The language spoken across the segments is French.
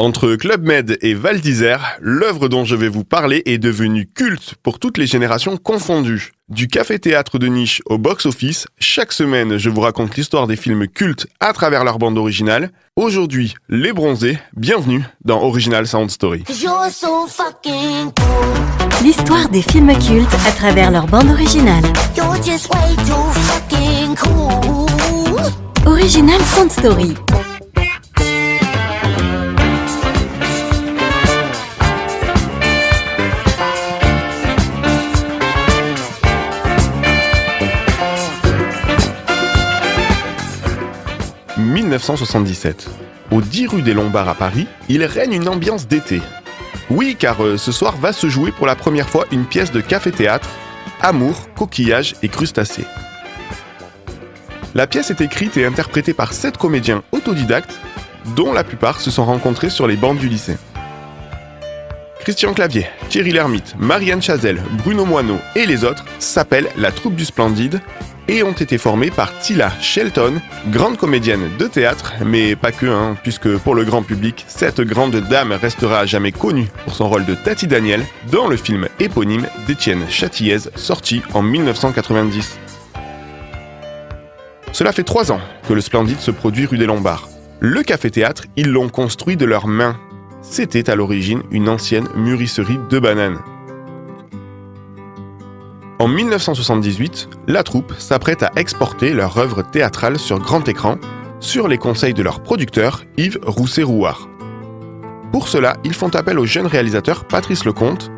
Entre Club Med et Val d'Isère, l'œuvre dont je vais vous parler est devenue culte pour toutes les générations confondues. Du café-théâtre de niche au box-office, chaque semaine je vous raconte l'histoire des films cultes à travers leur bande originale. Aujourd'hui, Les Bronzés, bienvenue dans Original Sound Story. L'histoire des films cultes à travers leur bande originale. Original Sound Story. 1977. Au 10 rue des Lombards à Paris, il règne une ambiance d'été. Oui, car euh, ce soir va se jouer pour la première fois une pièce de café-théâtre, Amour, coquillage et crustacés. La pièce est écrite et interprétée par sept comédiens autodidactes, dont la plupart se sont rencontrés sur les bancs du lycée. Christian Clavier, Thierry Lhermitte, Marianne Chazelle, Bruno Moineau et les autres s'appellent la troupe du Splendide et ont été formés par Tila Shelton, grande comédienne de théâtre, mais pas que, hein, puisque pour le grand public, cette grande dame restera à jamais connue pour son rôle de Tati Daniel dans le film éponyme d'Étienne Châtillez, sorti en 1990. Cela fait trois ans que le Splendide se produit rue des Lombards. Le café-théâtre, ils l'ont construit de leurs mains. C'était à l'origine une ancienne mûrisserie de bananes. En 1978, la troupe s'apprête à exporter leur œuvre théâtrale sur grand écran, sur les conseils de leur producteur Yves Rousset-Rouard. Pour cela, ils font appel au jeune réalisateur Patrice Lecomte.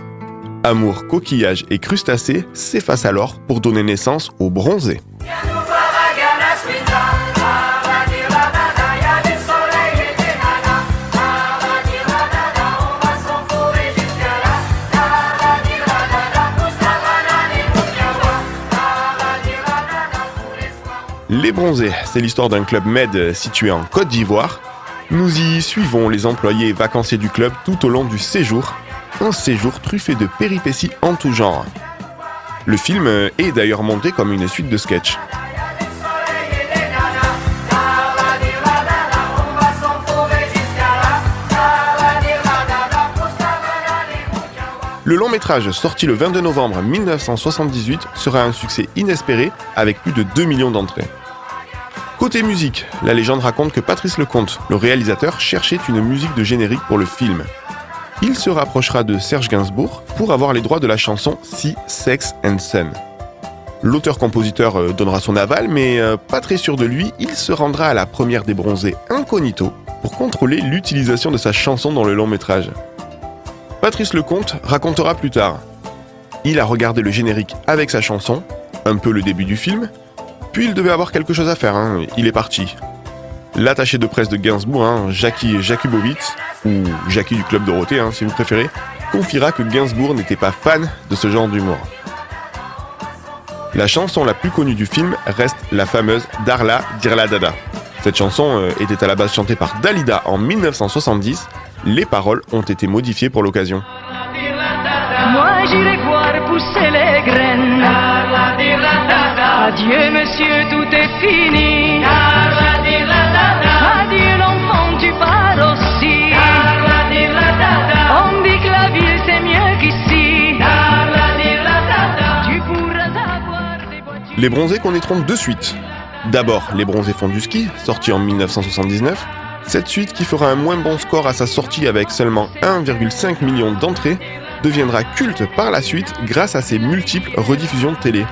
Amour, coquillage et crustacés s'effacent alors pour donner naissance au bronzé. Les c'est l'histoire d'un club med situé en Côte d'Ivoire. Nous y suivons les employés vacanciers du club tout au long du séjour, un séjour truffé de péripéties en tout genre. Le film est d'ailleurs monté comme une suite de sketchs. Le long métrage, sorti le 22 novembre 1978, sera un succès inespéré avec plus de 2 millions d'entrées. Côté musique, la légende raconte que Patrice Lecomte, le réalisateur, cherchait une musique de générique pour le film. Il se rapprochera de Serge Gainsbourg pour avoir les droits de la chanson Si Sex and Sun. L'auteur-compositeur euh, donnera son aval, mais euh, pas très sûr de lui, il se rendra à la première des bronzés incognito pour contrôler l'utilisation de sa chanson dans le long métrage. Patrice Lecomte racontera plus tard. Il a regardé le générique avec sa chanson, un peu le début du film, puis il devait avoir quelque chose à faire, hein. il est parti. L'attaché de presse de Gainsbourg, hein, Jackie Jakubowicz, ou Jackie du Club Dorothée hein, si vous préférez, confiera que Gainsbourg n'était pas fan de ce genre d'humour. La chanson la plus connue du film reste la fameuse Darla Dirla Dada. Cette chanson euh, était à la base chantée par Dalida en 1970. Les paroles ont été modifiées pour l'occasion. Adieu monsieur, tout est fini. Adieu l'enfant, tu pars aussi. On dit que la ville c'est mieux qu'ici. Tu pourras avoir des voitures. Les bronzés connaîtront deux suites. D'abord, Les bronzés font du ski, sorti en 1979. Cette suite, qui fera un moins bon score à sa sortie avec seulement 1,5 million d'entrées, deviendra culte par la suite grâce à ses multiples rediffusions de télé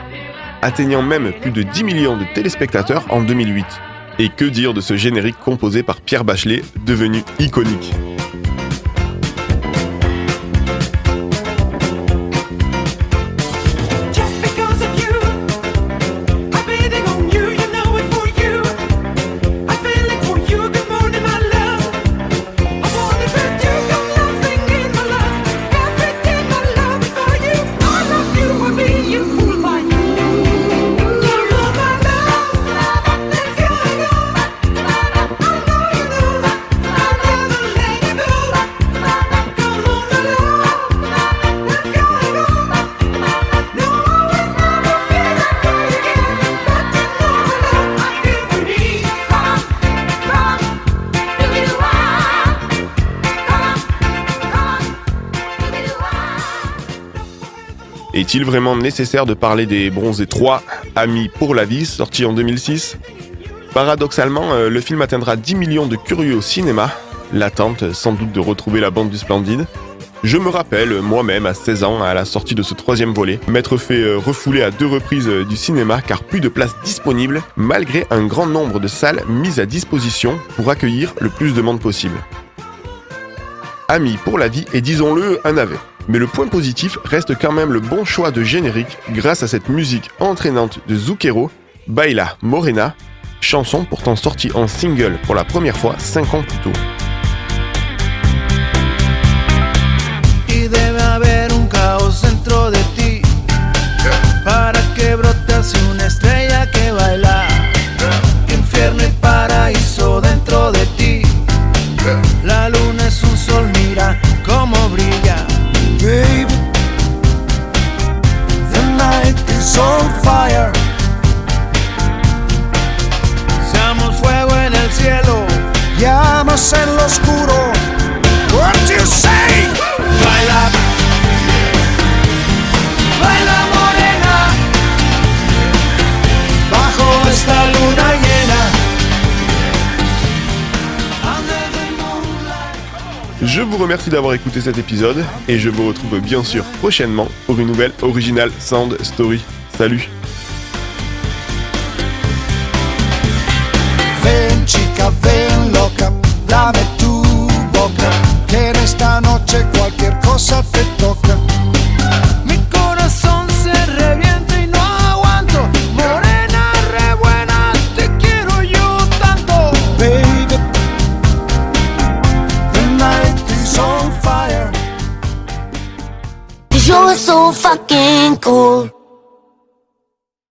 atteignant même plus de 10 millions de téléspectateurs en 2008. Et que dire de ce générique composé par Pierre Bachelet, devenu iconique? Est-il vraiment nécessaire de parler des Bronzés 3, Amis pour la vie, sorti en 2006 Paradoxalement, euh, le film atteindra 10 millions de curieux au cinéma, l'attente sans doute de retrouver la bande du Splendide. Je me rappelle, moi-même, à 16 ans, à la sortie de ce troisième volet, m'être fait euh, refouler à deux reprises euh, du cinéma car plus de place disponible, malgré un grand nombre de salles mises à disposition pour accueillir le plus de monde possible. Amis pour la vie et disons-le, un navet. Mais le point positif reste quand même le bon choix de générique grâce à cette musique entraînante de Zucchero, Baila Morena, chanson pourtant sortie en single pour la première fois 5 ans plus tôt. Je vous remercie d'avoir écouté cet épisode et je vous retrouve bien sûr prochainement pour une nouvelle Original Sound Story. Salut cool.